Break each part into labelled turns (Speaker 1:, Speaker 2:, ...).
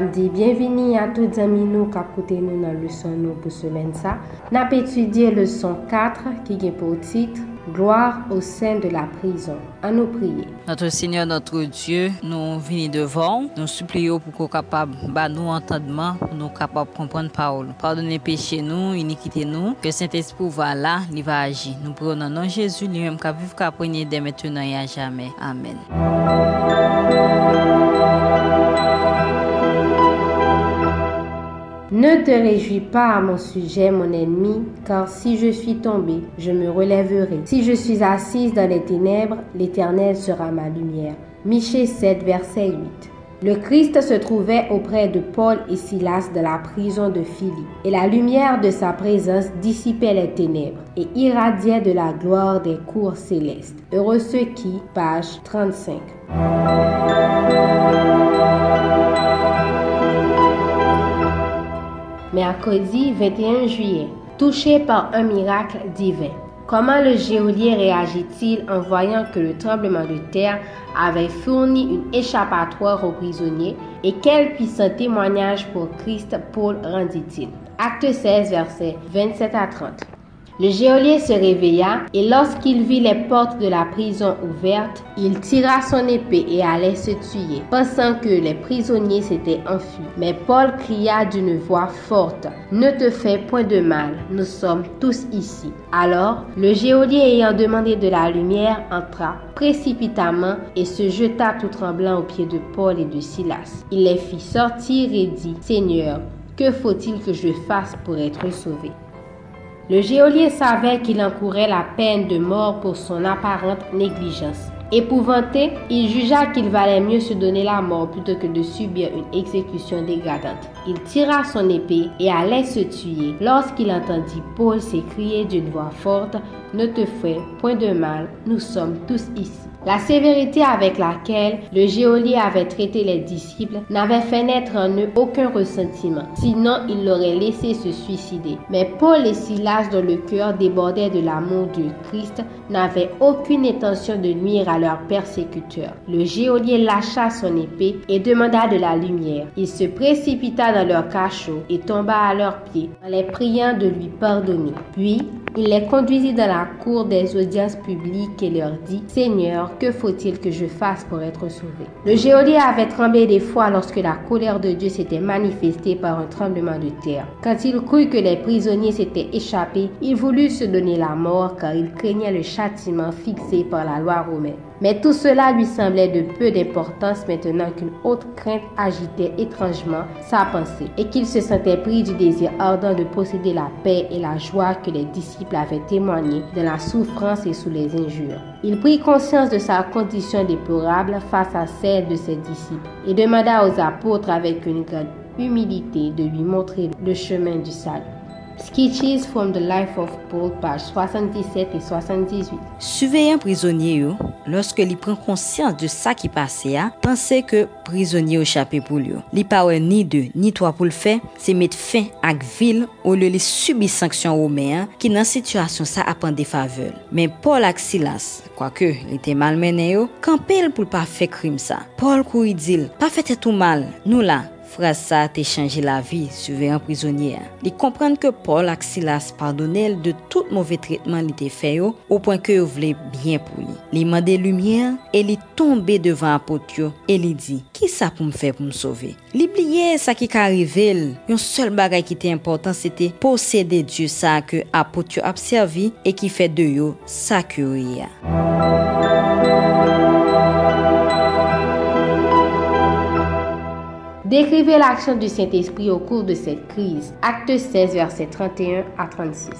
Speaker 1: Namdi, bienvenue à tous amis nous qui écoutent nous dans le leçon nous pour semaine ça. N'a étudié leçon 4 qui est pour titre Gloire au sein de la prison. À nous prier.
Speaker 2: Notre Seigneur, notre Dieu, nous venons devant, nous supplions pour qu'on capable bah, nous entendement, pour nous capables de comprendre parole. Pardonnez péché nous, iniquité nous, que Saint-Esprit va là, il va agir. Nous prenons nom Jésus, lui-même qui vivre qu'à dès maintenant et à jamais. Amen.
Speaker 1: Ne te réjouis pas à mon sujet, mon ennemi, car si je suis tombé, je me relèverai. Si je suis assise dans les ténèbres, l'Éternel sera ma lumière. Michée 7, verset 8. Le Christ se trouvait auprès de Paul et Silas de la prison de Philippe, et la lumière de sa présence dissipait les ténèbres et irradiait de la gloire des cours célestes. Heureux ceux qui, page 35. Mercredi 21 juillet. Touché par un miracle divin. Comment le géolier réagit-il en voyant que le tremblement de terre avait fourni une échappatoire aux prisonniers? Et quel puissant témoignage pour Christ Paul rendit-il? Acte 16, versets 27 à 30. Le geôlier se réveilla et lorsqu'il vit les portes de la prison ouvertes, il tira son épée et allait se tuer, pensant que les prisonniers s'étaient enfuis. Mais Paul cria d'une voix forte, Ne te fais point de mal, nous sommes tous ici. Alors, le geôlier ayant demandé de la lumière entra précipitamment et se jeta tout tremblant aux pieds de Paul et de Silas. Il les fit sortir et dit, Seigneur, que faut-il que je fasse pour être sauvé? Le geôlier savait qu'il encourait la peine de mort pour son apparente négligence. Épouvanté, il jugea qu'il valait mieux se donner la mort plutôt que de subir une exécution dégradante. Il tira son épée et allait se tuer lorsqu'il entendit Paul s'écrier d'une voix forte Ne te fais point de mal, nous sommes tous ici. La sévérité avec laquelle le geôlier avait traité les disciples n'avait fait naître en eux aucun ressentiment, sinon il l'aurait laissé se suicider. Mais Paul et Silas, dont le cœur débordait de l'amour de Christ, n'avaient aucune intention de nuire à leurs persécuteurs. Le geôlier lâcha son épée et demanda de la lumière. Il se précipita dans leur cachot et tomba à leurs pieds en les priant de lui pardonner. Puis, il les conduisit dans la cour des audiences publiques et leur dit, Seigneur, que faut-il que je fasse pour être sauvé? Le geôlier avait tremblé des fois lorsque la colère de Dieu s'était manifestée par un tremblement de terre. Quand il crut que les prisonniers s'étaient échappés, il voulut se donner la mort car il craignait le châtiment fixé par la loi romaine. Mais tout cela lui semblait de peu d'importance maintenant qu'une autre crainte agitait étrangement sa pensée et qu'il se sentait pris du désir ardent de posséder la paix et la joie que les disciples avaient témoigné dans la souffrance et sous les injures. Il prit conscience de sa condition déplorable face à celle de ses disciples et demanda aux apôtres avec une grande humilité de lui montrer le chemin du salut. Sketches from the Life of Paul, page 77 et 78.
Speaker 2: Suveyen prizonye yo, loske li pren konsyans de sa ki pase ya, pense ke prizonye yo chapè pou li yo. Li pa wè ni de, ni toa pou l fè, se met fè ak vil ou le li subi sanksyon romeyan ki nan situasyon sa apan defavel. Men Paul ak Silas, kwa ke li te malmenen yo, kampel pou l pa fè krim sa. Paul kou idil, pa fè te tou mal, nou la, Fras sa te chanje la vi, suve an prizonye. Li komprende ke Paul ak Silas pardonel de tout mouve tretman li te feyo, ou pwen ke yo vle bien pou li. Li mande lumiye, e li tombe devan apot yo, e li di, ki sa pou m fe pou m sove? Li bliye sa ki ka rivel, yon sol bagay ki te important se te posede Diyo sa ke apot yo apservi e ki fe de yo sa kyou ya.
Speaker 1: Décrivez l'action du Saint-Esprit au cours de cette crise. Acte 16, versets 31 à 36.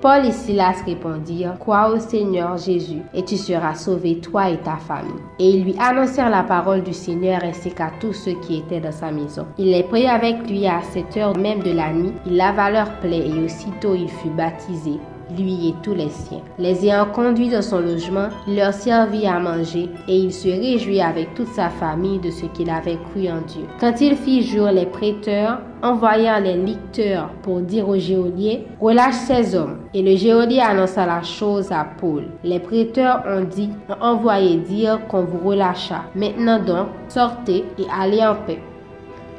Speaker 1: Paul et Silas répondirent, Crois au Seigneur Jésus, et tu seras sauvé, toi et ta famille. Et ils lui annoncèrent la parole du Seigneur ainsi qu'à tous ceux qui étaient dans sa maison. Il les prit avec lui à cette heure même de la nuit, il lava leurs plaies et aussitôt il fut baptisé lui et tous les siens. Les ayant conduits dans son logement, il leur servit à manger et il se réjouit avec toute sa famille de ce qu'il avait cru en Dieu. Quand il fit jour, les prêteurs envoyèrent les licteurs pour dire au geôlier, relâche ces hommes. Et le geôlier annonça la chose à Paul. Les prêteurs ont dit, ont envoyé dire qu'on vous relâcha. Maintenant donc, sortez et allez en paix.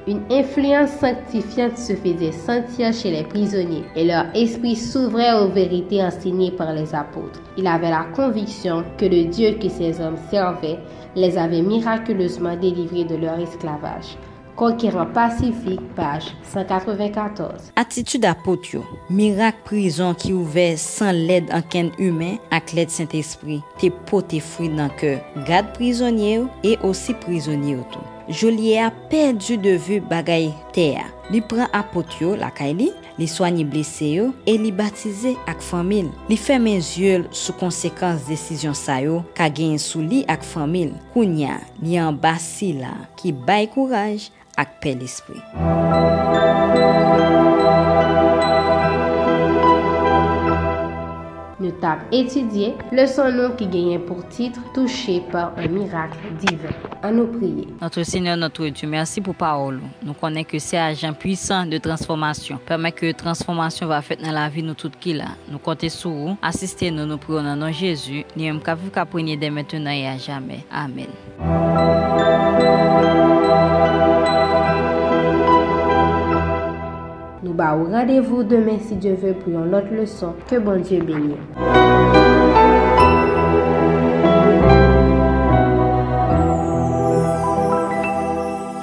Speaker 1: Une influence sanctifiante se faisait sentir chez les prisonniers et leur esprit s'ouvrait aux vérités enseignées par les apôtres. Il avait la conviction que le Dieu que ces hommes servaient les avait miraculeusement délivrés de leur esclavage. Konkiran Pasifik, page 194.
Speaker 2: Atitude apot yo, mirak prizon ki ouve san led anken humen ak led Saint-Esprit, te pot te fri nan ke gad prizonye yo e osi prizonye yo tou. Jolye a perdu de vu bagay te a. Li pran apot yo lakay li, li soanyi blese yo, e li batize ak famil. Li femen zyol sou konsekans desisyon sa yo, ka gen sou li ak famil. Kounya, li an basi la, ki bay kouraj, ak pe l'esprit.
Speaker 1: Nou tap etudye, leson nou ki genyen pou titre, touche par un mirakl divin. An nou priye.
Speaker 2: Notre Seigneur, notre Dieu, merci pou parol. Nou konen ke se ajan puisan de transformasyon. Permen ke transformasyon va fet nan la vi nou tout ki la. Nou konte sou ou, asiste nou nou priyo nan nan Jezu, ni yon kaviv ka prenye de metenan e a jamen. Amen.
Speaker 1: Nous bah rendez-vous demain si Dieu veut pour une autre leçon. Que bon Dieu bénisse.